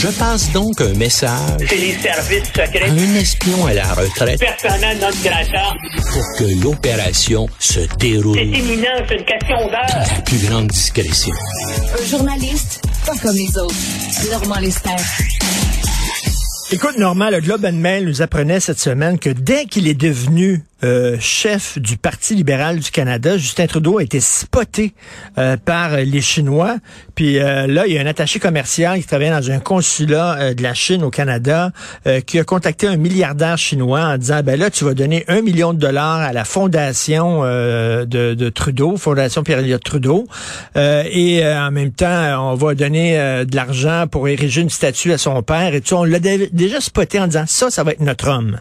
Je passe donc un message. C'est les services secrets. Un espion à la retraite. Personnel notre grata. Pour que l'opération se déroule. C'est imminent, c'est une question d'heure. La plus grande discrétion. Un journaliste, pas comme les autres. Normand Lester. Écoute, Normand, le Globe and Mail nous apprenait cette semaine que dès qu'il est devenu euh, chef du Parti libéral du Canada, Justin Trudeau a été spoté euh, par les Chinois. Puis euh, là, il y a un attaché commercial qui travaille dans un consulat de la Chine au Canada qui a contacté un milliardaire chinois en disant, ben là, tu vas donner un million de dollars à la fondation de, de, Trudeau, Fondation Pierre-Éliott Trudeau, et en même temps, on va donner de l'argent pour ériger une statue à son père. Et tout, on l'a déjà spoté en disant, ça, ça va être notre homme.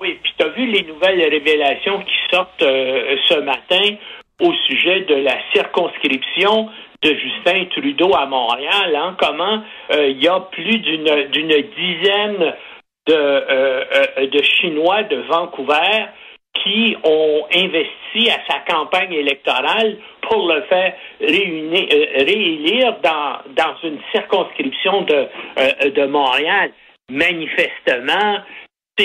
Oui, puis tu as vu les nouvelles révélations qui sortent euh, ce matin au sujet de la circonscription de Justin Trudeau à Montréal, hein, comment euh, il y a plus d'une d'une dizaine de, euh, de Chinois de Vancouver qui ont investi à sa campagne électorale pour le faire réélire dans, dans une circonscription de, de Montréal. Manifestement,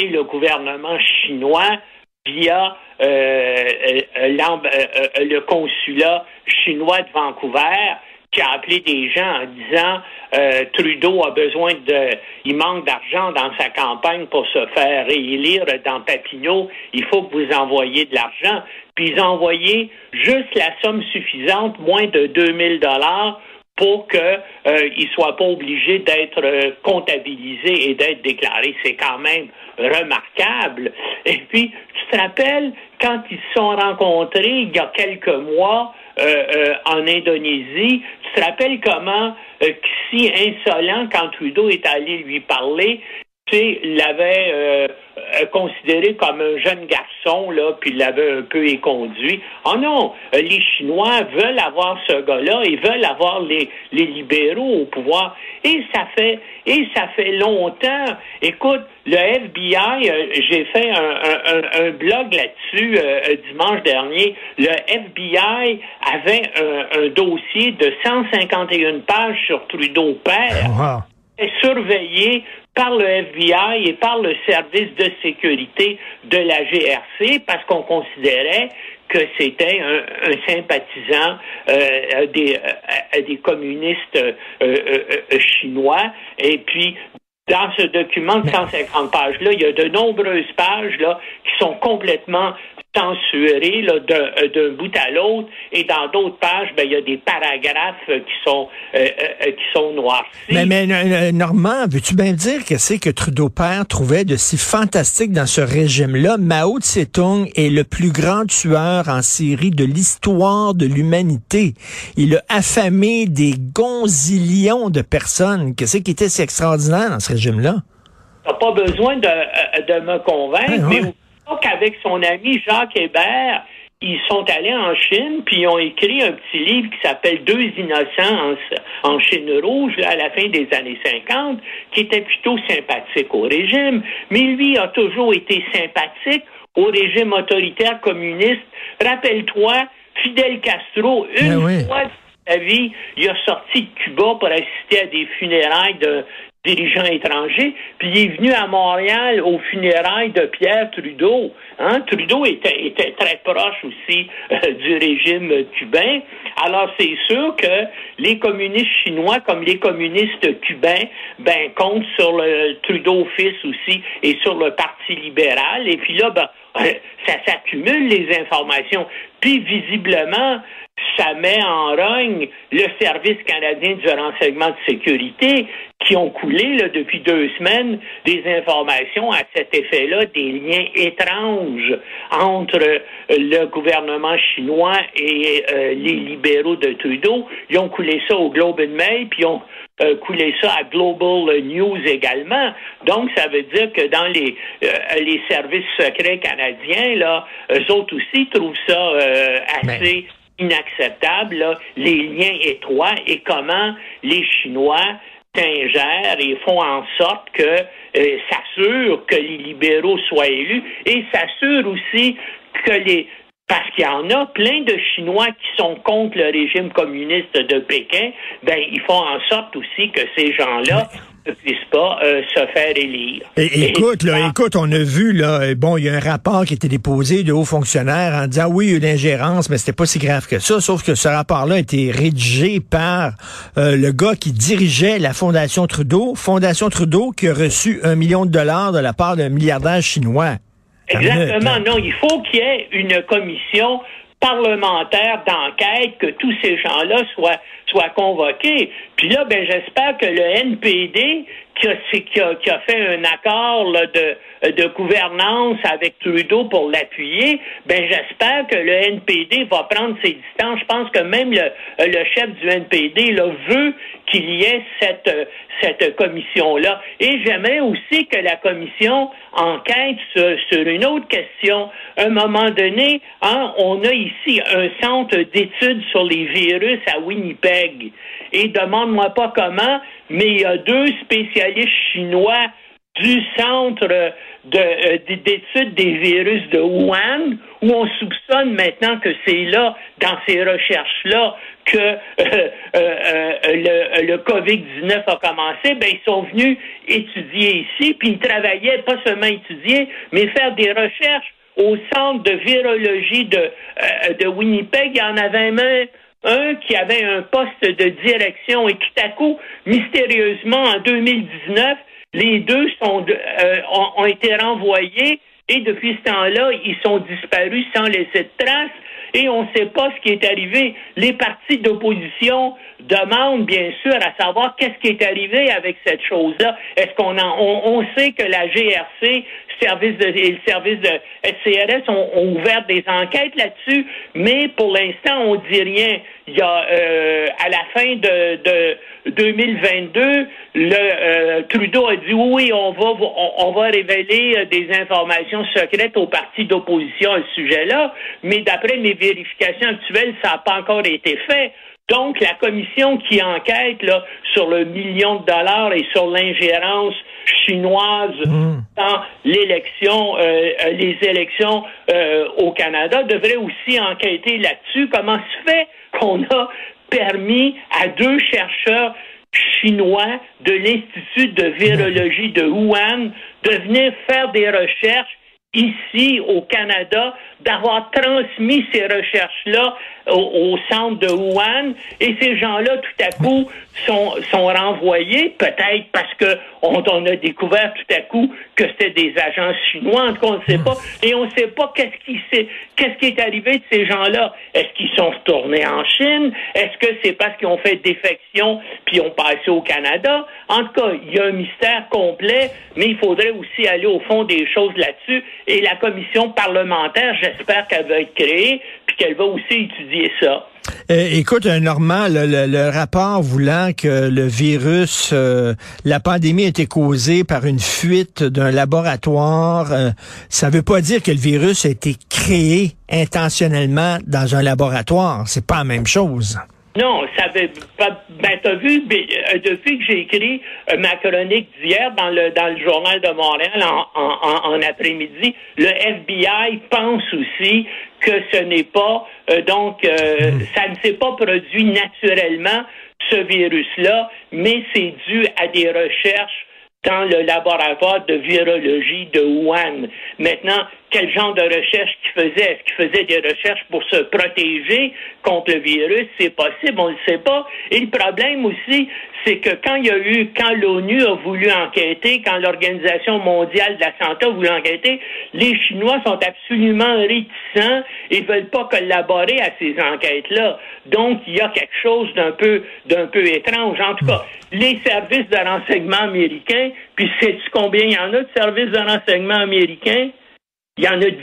le gouvernement chinois via euh, euh, euh, le consulat chinois de Vancouver qui a appelé des gens en disant Trudeau a besoin de il manque d'argent dans sa campagne pour se faire réélire dans Papineau, il faut que vous envoyiez de l'argent. Puis ils ont envoyé juste la somme suffisante, moins de 2000 dollars pour qu'il ne soit pas obligé d'être comptabilisé et d'être déclaré. C'est quand même remarquable. Et puis, tu te rappelles, quand ils se sont rencontrés il y a quelques mois euh, en Indonésie, tu te rappelles comment, si insolent, quand Trudeau est allé lui parler, l'avait euh, euh, considéré comme un jeune garçon, là, puis l'avait un peu éconduit. Oh non, euh, les Chinois veulent avoir ce gars-là et veulent avoir les, les libéraux au pouvoir. Et ça fait et ça fait longtemps. Écoute, le FBI, j'ai fait un, un, blog là-dessus dimanche dernier. Le FBI avait un, dossier de 151 pages sur Trudeau père. et surveillé par le FBI et par le service de sécurité de la GRC parce qu'on considérait que c'était un, sympathisant euh, des, euh, des communistes euh, chinois. Et puis, dans ce document de 150 pages-là, il y a de nombreuses pages là, qui sont complètement censuré euh, d'un bout à l'autre et dans d'autres pages, ben, il y a des paragraphes qui sont euh, euh, qui sont noirs. Mais, mais Normand, veux-tu bien dire que c'est que Trudeau père trouvait de si fantastique dans ce régime-là? Mao Tse-tung est le plus grand tueur en Syrie de l'histoire de l'humanité. Il a affamé des gonzillions de personnes. Qu'est-ce qui était si extraordinaire dans ce régime-là? T'as pas besoin de, de me convaincre, mais donc, avec son ami Jacques Hébert, ils sont allés en Chine, puis ils ont écrit un petit livre qui s'appelle Deux innocents en, Chine rouge à la fin des années 50, qui était plutôt sympathique au régime, mais lui a toujours été sympathique au régime autoritaire communiste. Rappelle-toi, Fidel Castro, une ben fois de sa vie, il a sorti de Cuba pour assister à des funérailles de, dirigeant étranger, puis il est venu à Montréal aux funérailles de Pierre Trudeau. Hein? Trudeau était, était très proche aussi euh, du régime cubain. Alors c'est sûr que les communistes chinois comme les communistes cubains ben comptent sur le Trudeau fils aussi et sur le Parti libéral. Et puis là, ben, ça s'accumule les informations. Puis visiblement, ça met en rogne le service canadien du renseignement de sécurité qui ont coulé là, depuis deux semaines des informations à cet effet-là, des liens étranges entre euh, le gouvernement chinois et euh, les libéraux de Trudeau. Ils ont coulé ça au Globe and Mail, puis ils ont euh, coulé ça à Global News également. Donc, ça veut dire que dans les, les services secrets canadiens, là, eux autres aussi trouvent ça assez inacceptable, les liens étroits et comment les Chinois s'ingèrent et font en sorte que euh, s'assurent que les libéraux soient élus et s'assurent aussi que les parce qu'il y en a plein de Chinois qui sont contre le régime communiste de Pékin, ben ils font en sorte aussi que ces gens-là ne puissent pas euh, se faire élire. Et, écoute, là, écoute, on a vu là, bon, il y a un rapport qui a été déposé de hauts fonctionnaires en disant oui, il y a eu l'ingérence, mais c'était pas si grave que ça. Sauf que ce rapport-là a été rédigé par euh, le gars qui dirigeait la Fondation Trudeau, Fondation Trudeau qui a reçu un million de dollars de la part d'un milliardaire chinois. Exactement, non, il faut qu'il y ait une commission parlementaire d'enquête, que tous ces gens-là soient, soient convoqués. Puis là, ben, j'espère que le NPD, qui a, qui a, qui a fait un accord là, de, de gouvernance avec Trudeau pour l'appuyer, ben j'espère que le NPD va prendre ses distances. Je pense que même le, le chef du NPD là, veut qu'il y ait cette, cette commission-là. Et j'aimerais aussi que la commission enquête sur, une autre question. À un moment donné, hein, on a ici un centre d'études sur les virus à Winnipeg. Et demande-moi pas comment, mais il y a deux spécialistes chinois du centre euh, d'études des virus de Wuhan, où on soupçonne maintenant que c'est là, dans ces recherches-là, que euh, euh, le, le COVID-19 a commencé, ben, ils sont venus étudier ici, puis ils travaillaient, pas seulement étudier, mais faire des recherches au centre de virologie de, de Winnipeg. Il y en avait même un qui avait un poste de direction et tout à coup, mystérieusement, en 2019, les deux sont, euh, ont, été renvoyés et depuis ce temps-là, ils sont disparus sans laisser de traces et on ne sait pas ce qui est arrivé. Les partis d'opposition demandent bien sûr à savoir qu'est-ce qui est arrivé avec cette chose-là. Est-ce qu'on on, sait que la GRC, service de, et le service de SCRS ont, ouvert des enquêtes là-dessus, mais pour l'instant on dit rien. Euh, à la fin de, de 2022, le euh, Trudeau a dit oui, on va révéler euh, des informations secrètes aux partis d'opposition à ce sujet-là, mais d'après mes vérifications actuelles, ça n'a pas encore été fait. Donc, la commission qui enquête sur le million de dollars et sur l'ingérence chinoise mmh. dans l'élection, euh, les élections au Canada devrait aussi enquêter là-dessus. Comment se fait qu'on a permis à deux chercheurs chinois de l'Institut de virologie de Wuhan de venir faire des recherches ici au Canada, d'avoir transmis ces recherches-là au, centre de Wuhan, et ces gens-là, tout à coup, sont, sont renvoyés, peut-être parce que on, a découvert tout à coup que c'était des agents chinois, en on ne sait pas, et on ne sait pas qu'est-ce qui qu'est-ce qui est arrivé de ces gens-là. Est-ce qu'ils sont retournés en Chine? Est-ce que c'est parce qu'ils ont fait défection puis ont passé au Canada? En tout cas, il y a un mystère complet, mais il faudrait aussi aller au fond des choses là-dessus, et la commission parlementaire, j'espère qu'elle va être créée, puis qu'elle va aussi étudier ça. Euh, écoute, Normand, le, rapport voulant que le virus, euh, la pandémie a été causée par une fuite d'un laboratoire, euh, ça veut pas dire que le virus a été créé intentionnellement dans un laboratoire. C'est pas la même chose. Non, ça veut pas. Ben, t'as vu, euh, depuis que j'ai écrit euh, ma chronique d'hier dans le dans le journal de Montréal en, en, en après-midi, le FBI pense aussi que ce n'est pas euh, donc hmm. ça ne s'est pas produit naturellement ce virus-là, mais c'est dû à des recherches dans le laboratoire de virologie de Wuhan. Maintenant, quel genre de recherche qu'il faisait? Est-ce qu'il faisait des recherches pour se protéger contre le virus? C'est possible, on ne le sait pas. Et le problème aussi, c'est que quand il y a eu, quand l'ONU a voulu enquêter, quand l'Organisation mondiale de la santé a voulu enquêter, les Chinois sont absolument réticents et veulent pas collaborer à ces enquêtes-là. Donc, il y a quelque chose d'un peu, d'un peu étrange. En tout cas, les services de renseignement américains, puis sais-tu combien il y en a de services de renseignement américains? Il y en a 17.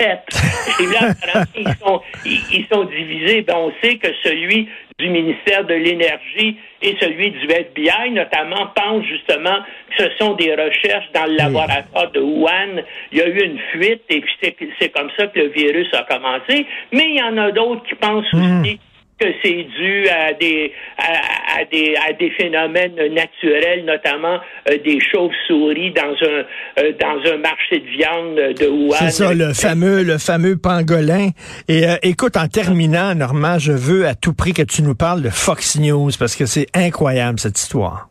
Et là, ils sont, ils, sont divisés. Ben, on sait que celui du ministère de l'Énergie et celui du FBI, notamment, pensent justement que ce sont des recherches dans le laboratoire de Wuhan. Il y a eu une fuite et puis c'est comme ça que le virus a commencé. Mais il y en a d'autres qui pensent hmm. aussi que c'est dû à des à, des à des phénomènes naturels, notamment euh, des chauves-souris dans un euh, dans un marché de viande de Wuhan. C'est ça, le fameux le fameux pangolin. Et euh, écoute, en terminant, Normand, je veux à tout prix que tu nous parles de Fox News parce que c'est incroyable cette histoire.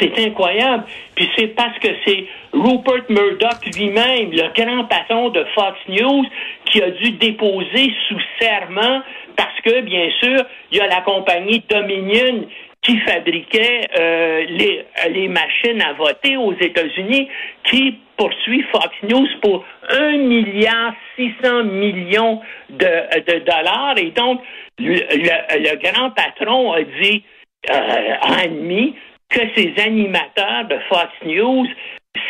c'est incroyable. Puis c'est parce que c'est Rupert Murdoch lui-même, le grand patron de Fox News, qui a dû déposer sous serment parce que, bien sûr, il y a la compagnie Dominion qui fabriquait euh, les, les machines à voter aux États-Unis, qui poursuit Fox News pour un milliard 600 millions de, de dollars. Et donc, le, grand patron a dit, euh, a que ces animateurs de Fox News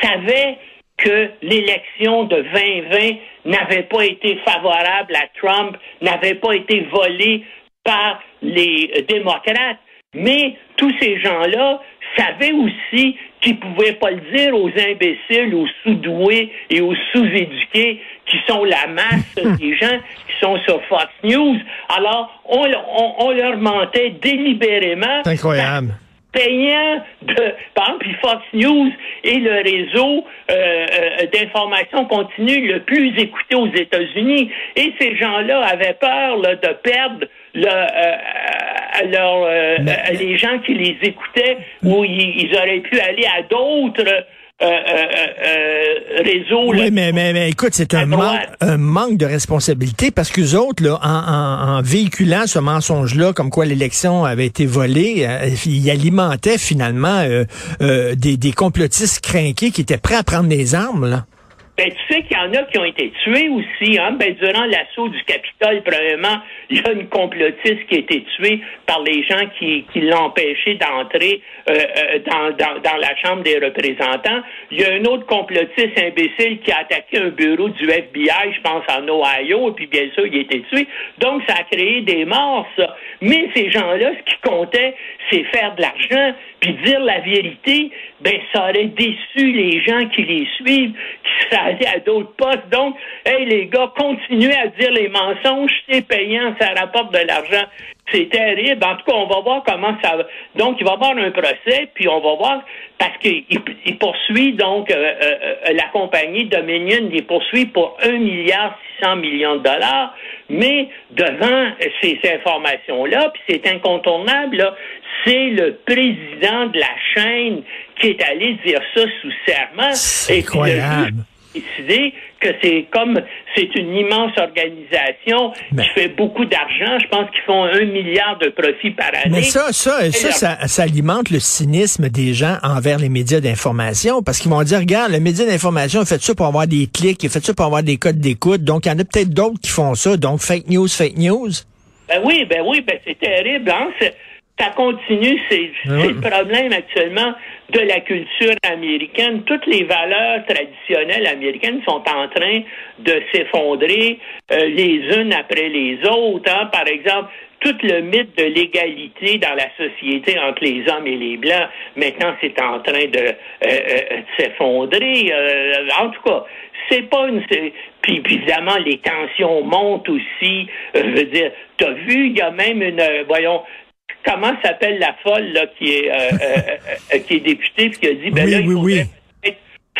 savaient que l'élection de 2020 n'avait pas été favorable à Trump, n'avait pas été volée par les démocrates. Mais tous ces gens-là savaient aussi qu'ils ne pouvaient pas le dire aux imbéciles, aux sous-doués et aux sous-éduqués qui sont la masse des gens qui sont sur Fox News. Alors, on, on leur mentait délibérément. C'est incroyable payant de, par exemple, Fox News est le réseau euh, euh, d'information continue le plus écouté aux États-Unis. Et ces gens-là avaient peur de perdre le, euh, leur, les gens qui les écoutaient, où ils auraient pu aller à d'autres euh, euh, euh, réseau. Oui, mais, mais, mais, écoute, c'est un, un manque de responsabilité parce que autres, là, en, en, véhiculant ce mensonge-là, comme quoi l'élection avait été volée, ils alimentaient finalement des, des complotistes crainqués qui étaient prêts à prendre des armes. Là. Ben, tu sais qu'il y en a qui ont été tués aussi. Hein? Ben, durant l'assaut du Capitole, premièrement, il y a une complotiste qui a été tuée par les gens qui, qui l'ont empêché d'entrer euh, euh, dans, dans, dans, la Chambre des représentants. Il y a un autre complotiste imbécile qui a attaqué un bureau du FBI, je pense, en Ohio, et puis bien sûr, il a été tué. Donc, ça a créé des morts, ça. Mais ces gens-là, ce qui comptait, c'est faire de l'argent, puis dire la vérité, ben ça aurait déçu les gens qui les suivent, qui à d'autres postes. Donc, hey les gars, continuez à dire les mensonges, c'est payant, ça rapporte de l'argent. C'est terrible. En tout cas, on va voir comment ça va. Donc, il va y avoir un procès, puis on va voir, parce qu'il il poursuit donc euh, euh, euh, la compagnie Dominion, il poursuit pour un milliard 600 millions de dollars, mais devant ces informations-là, puis c'est incontournable, c'est le président de la chaîne qui est allé dire ça sous serment. C'est incroyable décidé que c'est comme c'est une immense organisation qui fait beaucoup d'argent. Je pense qu'ils font un milliard de profits par année. Mais ça, ça, ça, ça, alimente le cynisme des gens envers les médias d'information parce qu'ils vont dire, regarde, le média d'information a fait ça pour avoir des clics, il a fait ça pour avoir des codes d'écoute. Donc, il y en a peut-être d'autres qui font ça. Donc, fake news, fake news. Ben oui, ben oui, ben c'est terrible. Hein? ça continue, c'est le problème actuellement de la culture américaine. Toutes les valeurs traditionnelles américaines sont en train de s'effondrer euh, les unes après les autres. Hein. Par exemple, tout le mythe de l'égalité dans la société entre les hommes et les blancs, maintenant c'est en train de, euh, euh, s'effondrer. en tout cas, c'est pas une. Puis, évidemment, les tensions montent aussi. je veux dire, t'as vu, il y a même une, voyons, comment s'appelle la folle là, qui est euh, euh, euh, qui est députée qui a dit ben là il faudrait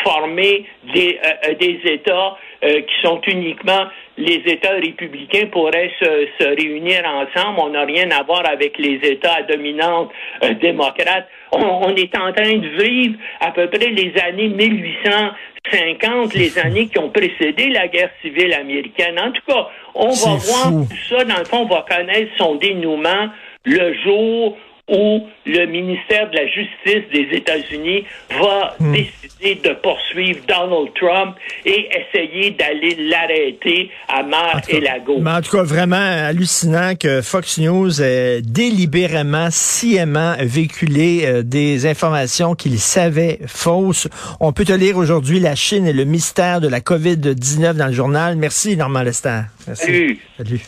former des des États qui sont uniquement les États républicains pourraient se, se réunir ensemble. On n'a rien à voir avec les États à dominante démocrate. On, on, est en train de vivre à peu près les années 1850, les années qui ont précédé la guerre civile américaine. En tout cas, on va voir tout ça. Dans le fond, on va connaître son dénouement le jour où le ministère de la Justice des États-Unis va hmm. décider de poursuivre Donald Trump et essayer d'aller l'arrêter à mar et lago. Mais en tout cas, vraiment hallucinant que Fox News ait délibérément, sciemment véhiculé euh, des informations qu'il savait fausses. On peut te lire aujourd'hui La Chine et le mystère de la COVID-19 dans le journal. Merci, Normand Lester. Merci. Salut.